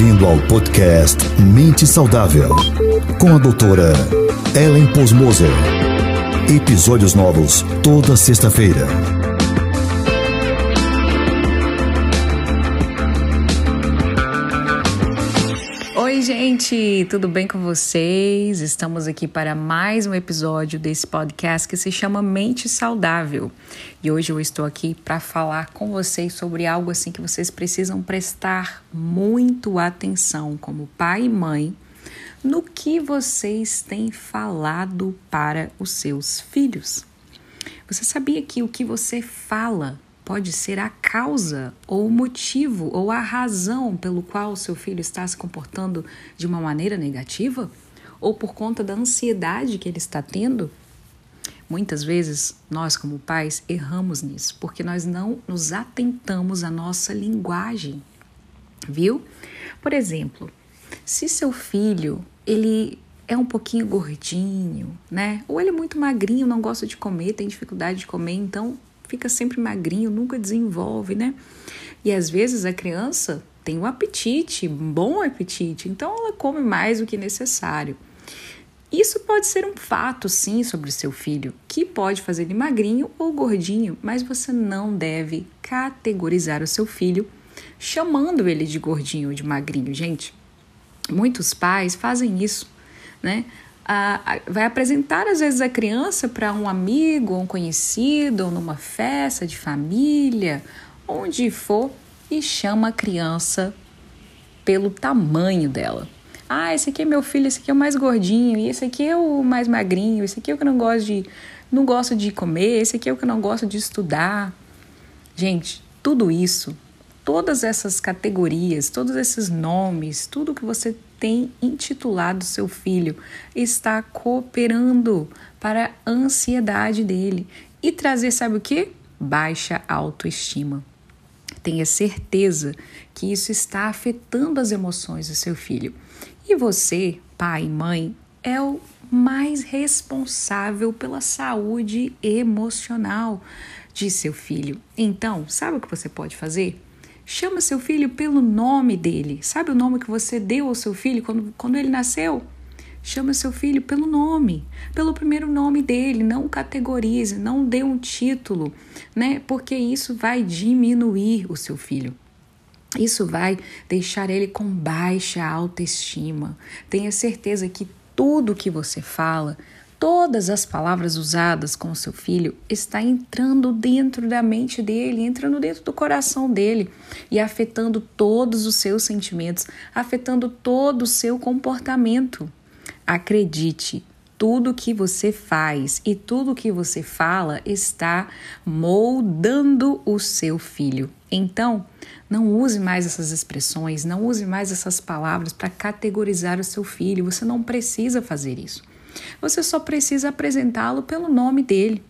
Bem-vindo ao podcast Mente Saudável, com a doutora Ellen Posmoser. Episódios novos toda sexta-feira. Gente, tudo bem com vocês? Estamos aqui para mais um episódio desse podcast que se chama Mente Saudável. E hoje eu estou aqui para falar com vocês sobre algo assim que vocês precisam prestar muito atenção como pai e mãe no que vocês têm falado para os seus filhos. Você sabia que o que você fala pode ser a causa ou o motivo ou a razão pelo qual seu filho está se comportando de uma maneira negativa? Ou por conta da ansiedade que ele está tendo? Muitas vezes nós, como pais, erramos nisso, porque nós não nos atentamos à nossa linguagem, viu? Por exemplo, se seu filho ele é um pouquinho gordinho, né? Ou ele é muito magrinho, não gosta de comer, tem dificuldade de comer, então fica sempre magrinho, nunca desenvolve, né? E às vezes a criança tem um apetite, bom apetite, então ela come mais do que necessário. Isso pode ser um fato, sim, sobre o seu filho, que pode fazer ele magrinho ou gordinho, mas você não deve categorizar o seu filho chamando ele de gordinho ou de magrinho, gente. Muitos pais fazem isso, né? Vai apresentar às vezes a criança para um amigo, um conhecido, ou numa festa de família, onde for, e chama a criança pelo tamanho dela. Ah, esse aqui é meu filho, esse aqui é o mais gordinho, e esse aqui é o mais magrinho, esse aqui é o que não gosto de não gosto de comer, esse aqui é o que não gosto de estudar. Gente, tudo isso, todas essas categorias, todos esses nomes, tudo que você tem intitulado seu filho está cooperando para a ansiedade dele e trazer, sabe o que? Baixa autoestima. Tenha certeza que isso está afetando as emoções do seu filho. E você, pai e mãe, é o mais responsável pela saúde emocional de seu filho. Então, sabe o que você pode fazer? Chama seu filho pelo nome dele. Sabe o nome que você deu ao seu filho quando, quando ele nasceu? Chama seu filho pelo nome, pelo primeiro nome dele, não categorize, não dê um título, né? Porque isso vai diminuir o seu filho. Isso vai deixar ele com baixa autoestima. Tenha certeza que tudo que você fala todas as palavras usadas com o seu filho está entrando dentro da mente dele, entrando dentro do coração dele e afetando todos os seus sentimentos, afetando todo o seu comportamento. Acredite, tudo que você faz e tudo que você fala está moldando o seu filho. Então, não use mais essas expressões, não use mais essas palavras para categorizar o seu filho. Você não precisa fazer isso. Você só precisa apresentá-lo pelo nome dele.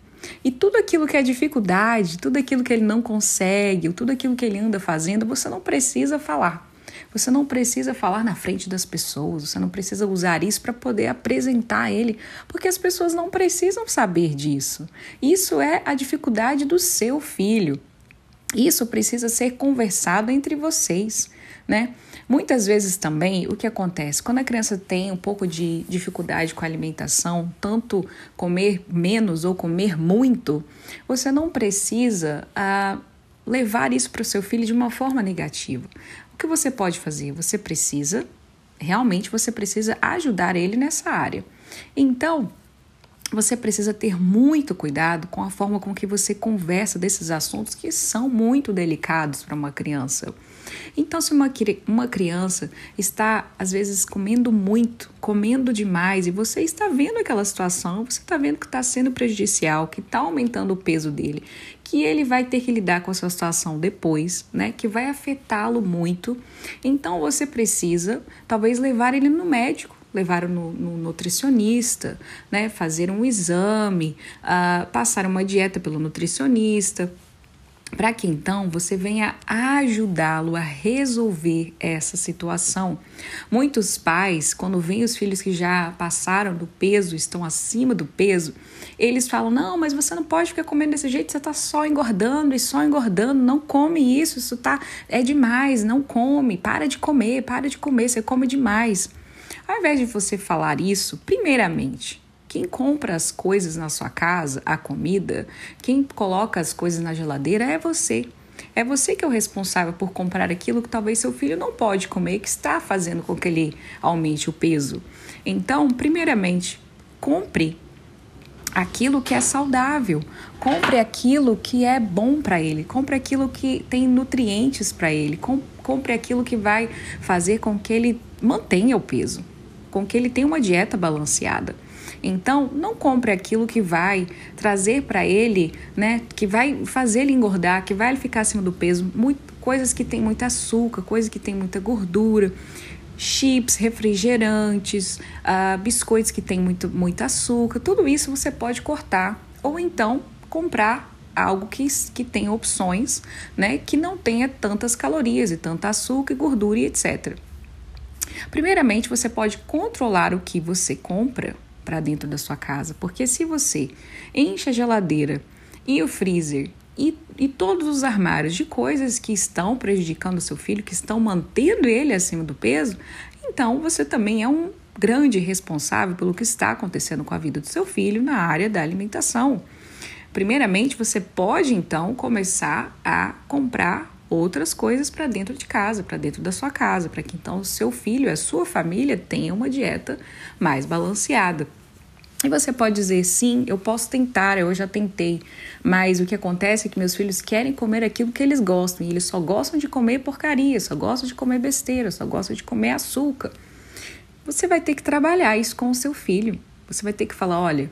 E tudo aquilo que é dificuldade, tudo aquilo que ele não consegue, tudo aquilo que ele anda fazendo, você não precisa falar. Você não precisa falar na frente das pessoas, você não precisa usar isso para poder apresentar ele, porque as pessoas não precisam saber disso. Isso é a dificuldade do seu filho. Isso precisa ser conversado entre vocês, né? Muitas vezes também o que acontece quando a criança tem um pouco de dificuldade com a alimentação, tanto comer menos ou comer muito, você não precisa ah, levar isso para o seu filho de uma forma negativa. O que você pode fazer? Você precisa, realmente, você precisa ajudar ele nessa área. Então, você precisa ter muito cuidado com a forma com que você conversa desses assuntos que são muito delicados para uma criança. Então, se uma, uma criança está, às vezes, comendo muito, comendo demais, e você está vendo aquela situação, você está vendo que está sendo prejudicial, que está aumentando o peso dele, que ele vai ter que lidar com essa situação depois, né? Que vai afetá-lo muito. Então, você precisa, talvez, levar ele no médico levar no, no nutricionista, né, fazer um exame, uh, passar uma dieta pelo nutricionista, para que então você venha ajudá-lo a resolver essa situação. Muitos pais, quando veem os filhos que já passaram do peso, estão acima do peso, eles falam: Não, mas você não pode ficar comendo desse jeito, você está só engordando e só engordando, não come isso, isso tá, é demais, não come, para de comer, para de comer, você come demais. Ao invés de você falar isso, primeiramente, quem compra as coisas na sua casa, a comida, quem coloca as coisas na geladeira é você. É você que é o responsável por comprar aquilo que talvez seu filho não pode comer, que está fazendo com que ele aumente o peso. Então, primeiramente, compre aquilo que é saudável, compre aquilo que é bom para ele, compre aquilo que tem nutrientes para ele, compre aquilo que vai fazer com que ele mantenha o peso, com que ele tenha uma dieta balanceada. Então, não compre aquilo que vai trazer para ele, né, que vai fazer ele engordar, que vai ficar acima do peso, muito, coisas que tem muito açúcar, coisas que tem muita gordura, chips, refrigerantes, uh, biscoitos que tem muito, muito açúcar, tudo isso você pode cortar ou então comprar algo que, que tenha opções, né, que não tenha tantas calorias e tanta açúcar, gordura e etc. Primeiramente, você pode controlar o que você compra para dentro da sua casa. Porque se você enche a geladeira e o freezer e, e todos os armários de coisas que estão prejudicando o seu filho, que estão mantendo ele acima do peso, então você também é um grande responsável pelo que está acontecendo com a vida do seu filho na área da alimentação. Primeiramente, você pode então começar a comprar outras coisas para dentro de casa, para dentro da sua casa, para que então o seu filho, a sua família tenha uma dieta mais balanceada. E você pode dizer, sim, eu posso tentar, eu já tentei, mas o que acontece é que meus filhos querem comer aquilo que eles gostam, e eles só gostam de comer porcaria, só gostam de comer besteira, só gostam de comer açúcar. Você vai ter que trabalhar isso com o seu filho. Você vai ter que falar, olha,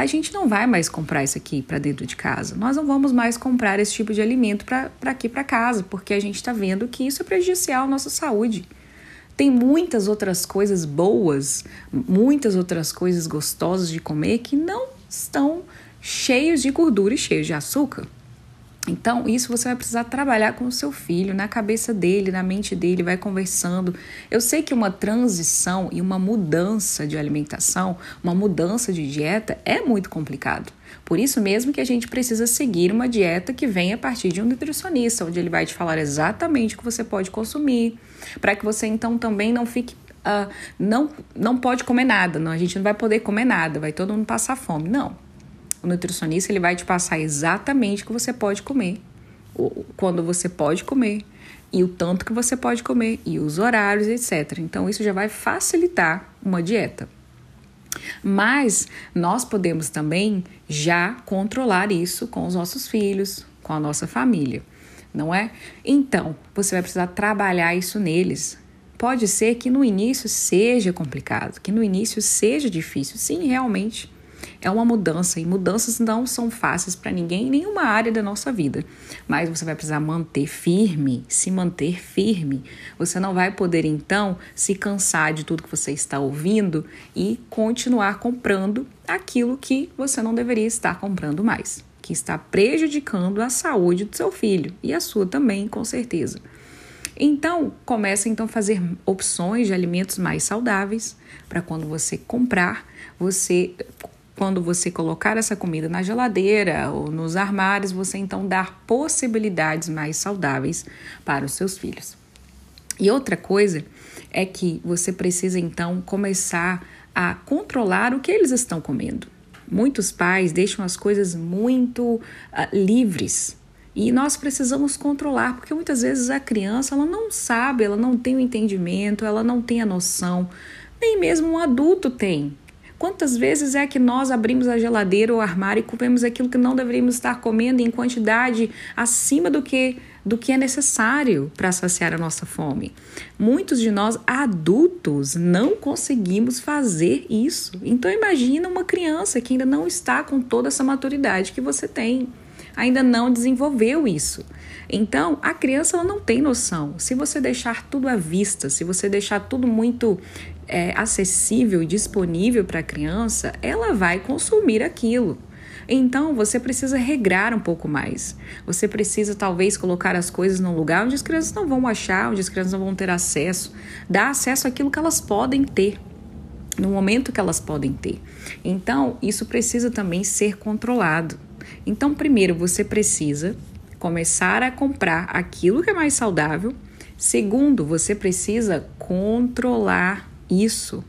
a gente não vai mais comprar isso aqui para dentro de casa. Nós não vamos mais comprar esse tipo de alimento para aqui para casa, porque a gente está vendo que isso é prejudicial à nossa saúde. Tem muitas outras coisas boas, muitas outras coisas gostosas de comer que não estão cheios de gordura e cheios de açúcar. Então, isso você vai precisar trabalhar com o seu filho, na cabeça dele, na mente dele, vai conversando. Eu sei que uma transição e uma mudança de alimentação, uma mudança de dieta é muito complicado. Por isso mesmo que a gente precisa seguir uma dieta que vem a partir de um nutricionista, onde ele vai te falar exatamente o que você pode consumir, para que você então também não fique Uh, não, não pode comer nada, não, a gente não vai poder comer nada, vai todo mundo passar fome. Não, o nutricionista ele vai te passar exatamente o que você pode comer, quando você pode comer e o tanto que você pode comer e os horários, etc. Então isso já vai facilitar uma dieta. Mas nós podemos também já controlar isso com os nossos filhos, com a nossa família, não é? Então, você vai precisar trabalhar isso neles. Pode ser que no início seja complicado, que no início seja difícil. Sim, realmente é uma mudança e mudanças não são fáceis para ninguém em nenhuma área da nossa vida. Mas você vai precisar manter firme, se manter firme. Você não vai poder então se cansar de tudo que você está ouvindo e continuar comprando aquilo que você não deveria estar comprando mais, que está prejudicando a saúde do seu filho e a sua também, com certeza. Então, comece então a fazer opções de alimentos mais saudáveis para quando você comprar, você quando você colocar essa comida na geladeira ou nos armários, você então dar possibilidades mais saudáveis para os seus filhos. E outra coisa é que você precisa então começar a controlar o que eles estão comendo. Muitos pais deixam as coisas muito uh, livres e nós precisamos controlar, porque muitas vezes a criança ela não sabe, ela não tem o entendimento, ela não tem a noção, nem mesmo um adulto tem. Quantas vezes é que nós abrimos a geladeira ou armário e comemos aquilo que não deveríamos estar comendo em quantidade acima do que do que é necessário para saciar a nossa fome. Muitos de nós adultos não conseguimos fazer isso. Então imagina uma criança que ainda não está com toda essa maturidade que você tem, ainda não desenvolveu isso. Então, a criança ela não tem noção. Se você deixar tudo à vista, se você deixar tudo muito é, acessível e disponível para a criança, ela vai consumir aquilo. Então você precisa regrar um pouco mais. Você precisa talvez colocar as coisas num lugar onde as crianças não vão achar, onde as crianças não vão ter acesso, dar acesso àquilo que elas podem ter no momento que elas podem ter. Então, isso precisa também ser controlado. Então, primeiro você precisa começar a comprar aquilo que é mais saudável. Segundo, você precisa controlar isso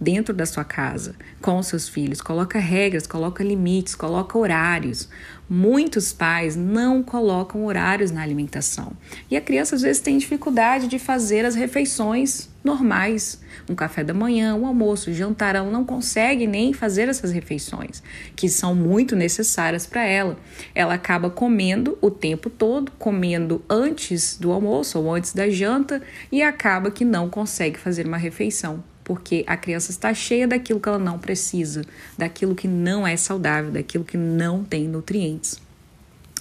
dentro da sua casa, com seus filhos. Coloca regras, coloca limites, coloca horários. Muitos pais não colocam horários na alimentação. E a criança às vezes tem dificuldade de fazer as refeições normais. Um café da manhã, um almoço, um jantar, ela não consegue nem fazer essas refeições, que são muito necessárias para ela. Ela acaba comendo o tempo todo, comendo antes do almoço ou antes da janta e acaba que não consegue fazer uma refeição porque a criança está cheia daquilo que ela não precisa, daquilo que não é saudável, daquilo que não tem nutrientes.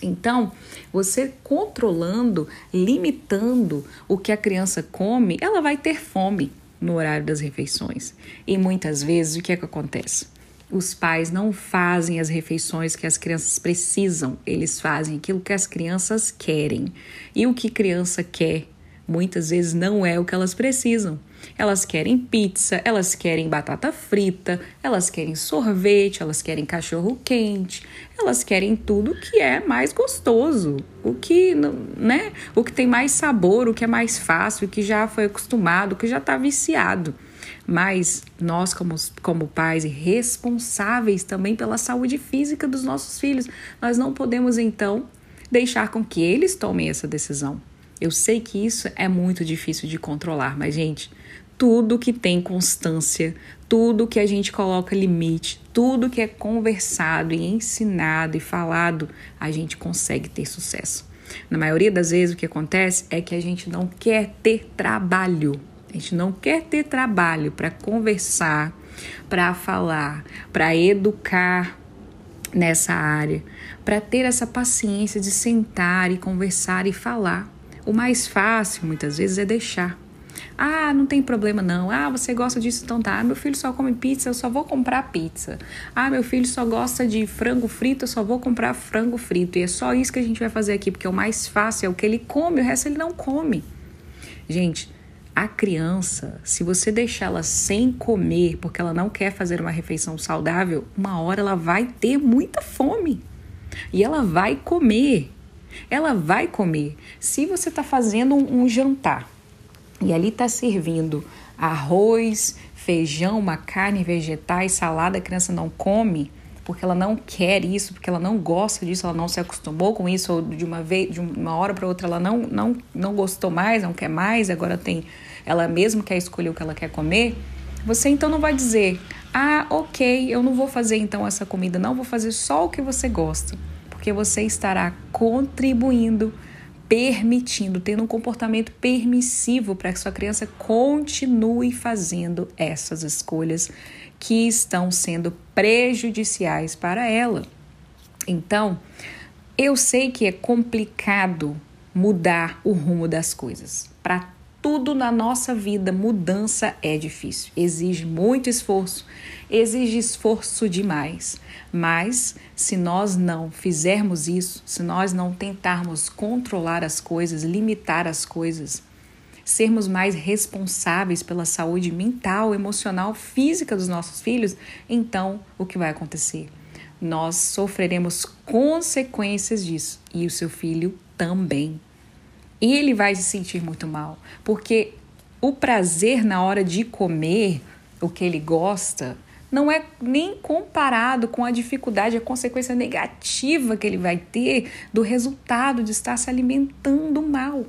Então, você controlando, limitando o que a criança come, ela vai ter fome no horário das refeições. E muitas vezes o que é que acontece? Os pais não fazem as refeições que as crianças precisam, eles fazem aquilo que as crianças querem. E o que criança quer muitas vezes não é o que elas precisam. Elas querem pizza, elas querem batata frita, elas querem sorvete, elas querem cachorro quente, elas querem tudo que é mais gostoso, o que, né, o que tem mais sabor, o que é mais fácil, o que já foi acostumado, o que já está viciado. Mas nós, como, como pais responsáveis também pela saúde física dos nossos filhos, nós não podemos então deixar com que eles tomem essa decisão. Eu sei que isso é muito difícil de controlar, mas, gente, tudo que tem constância, tudo que a gente coloca limite, tudo que é conversado e ensinado e falado, a gente consegue ter sucesso. Na maioria das vezes, o que acontece é que a gente não quer ter trabalho. A gente não quer ter trabalho para conversar, para falar, para educar nessa área, para ter essa paciência de sentar e conversar e falar. O mais fácil, muitas vezes, é deixar. Ah, não tem problema não. Ah, você gosta disso, então tá. Ah, meu filho só come pizza, eu só vou comprar pizza. Ah, meu filho só gosta de frango frito, eu só vou comprar frango frito. E é só isso que a gente vai fazer aqui, porque o mais fácil, é o que ele come, o resto ele não come. Gente, a criança, se você deixá-la sem comer, porque ela não quer fazer uma refeição saudável, uma hora ela vai ter muita fome. E ela vai comer. Ela vai comer. Se você está fazendo um, um jantar e ali está servindo arroz, feijão, uma carne, vegetais, salada, a criança não come porque ela não quer isso, porque ela não gosta disso, ela não se acostumou com isso, ou de uma vez, de uma hora para outra ela não, não, não gostou mais, não quer mais, agora tem, ela mesmo quer escolher o que ela quer comer. Você então não vai dizer, ah, ok, eu não vou fazer então essa comida, não, vou fazer só o que você gosta porque você estará contribuindo, permitindo, tendo um comportamento permissivo para que sua criança continue fazendo essas escolhas que estão sendo prejudiciais para ela. Então, eu sei que é complicado mudar o rumo das coisas. Para tudo na nossa vida, mudança é difícil, exige muito esforço, exige esforço demais. Mas se nós não fizermos isso, se nós não tentarmos controlar as coisas, limitar as coisas, sermos mais responsáveis pela saúde mental, emocional, física dos nossos filhos, então o que vai acontecer? Nós sofreremos consequências disso e o seu filho também. Ele vai se sentir muito mal, porque o prazer na hora de comer o que ele gosta não é nem comparado com a dificuldade, a consequência negativa que ele vai ter do resultado de estar se alimentando mal.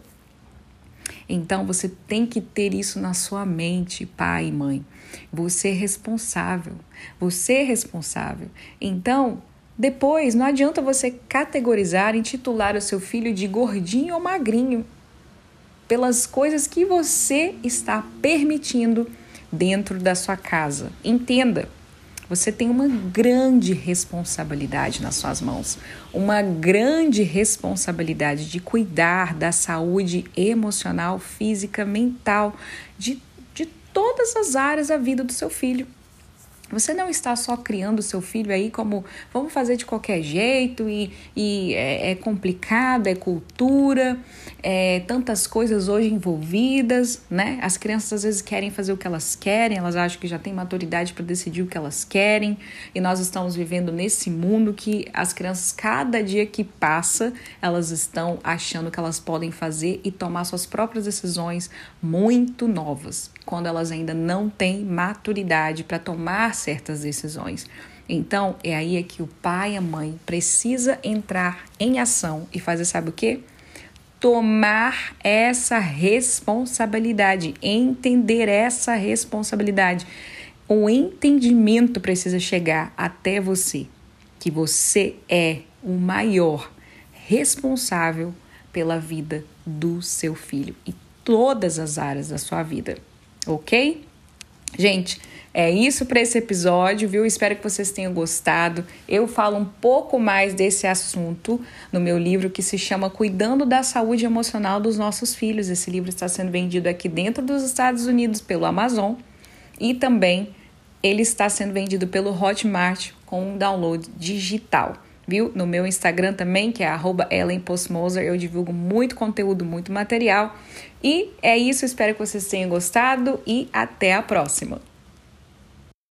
Então você tem que ter isso na sua mente, pai e mãe. Você é responsável. Você é responsável. Então, depois não adianta você categorizar, intitular o seu filho de gordinho ou magrinho pelas coisas que você está permitindo dentro da sua casa. Entenda, você tem uma grande responsabilidade nas suas mãos, uma grande responsabilidade de cuidar da saúde emocional, física, mental, de, de todas as áreas da vida do seu filho. Você não está só criando seu filho aí como vamos fazer de qualquer jeito e, e é, é, complicado, é cultura, é tantas coisas hoje envolvidas, né? As crianças às vezes querem fazer o que elas querem, elas acham que já têm maturidade para decidir o que elas querem e nós estamos vivendo nesse mundo que as crianças, cada dia que passa, elas estão achando que elas podem fazer e tomar suas próprias decisões muito novas, quando elas ainda não têm maturidade para tomar certas decisões. Então, é aí é que o pai e a mãe precisa entrar em ação e fazer sabe o quê? Tomar essa responsabilidade, entender essa responsabilidade. O entendimento precisa chegar até você, que você é o maior responsável pela vida do seu filho e todas as áreas da sua vida, ok? Gente, é isso para esse episódio, viu? Espero que vocês tenham gostado. Eu falo um pouco mais desse assunto no meu livro que se chama Cuidando da Saúde Emocional dos Nossos Filhos. Esse livro está sendo vendido aqui dentro dos Estados Unidos pelo Amazon e também ele está sendo vendido pelo Hotmart com um download digital. Viu? No meu Instagram também, que é @ellenpostmoser, eu divulgo muito conteúdo, muito material. E é isso, espero que vocês tenham gostado e até a próxima.